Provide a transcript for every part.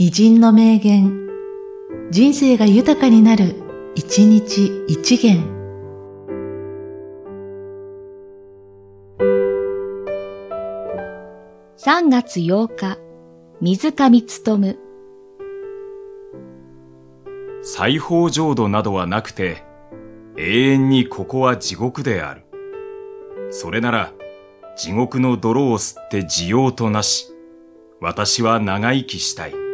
偉人の名言、人生が豊かになる、一日一元。3月8日、水上努。裁縫浄土などはなくて、永遠にここは地獄である。それなら、地獄の泥を吸って地用となし、私は長生きしたい。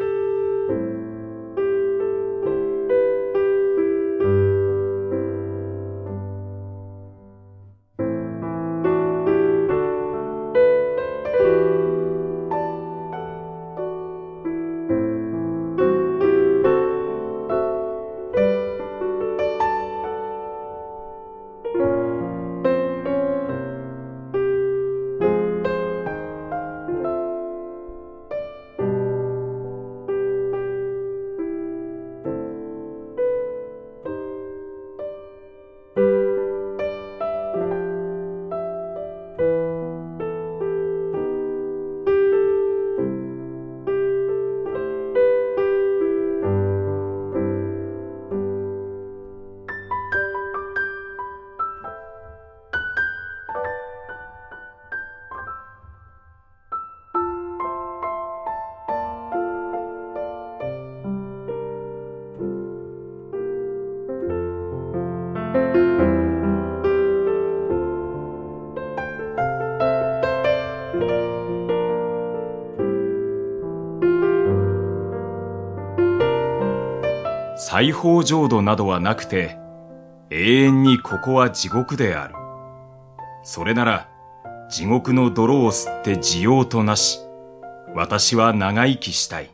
裁縫浄土などはなくて、永遠にここは地獄である。それなら、地獄の泥を吸って地用となし、私は長生きしたい。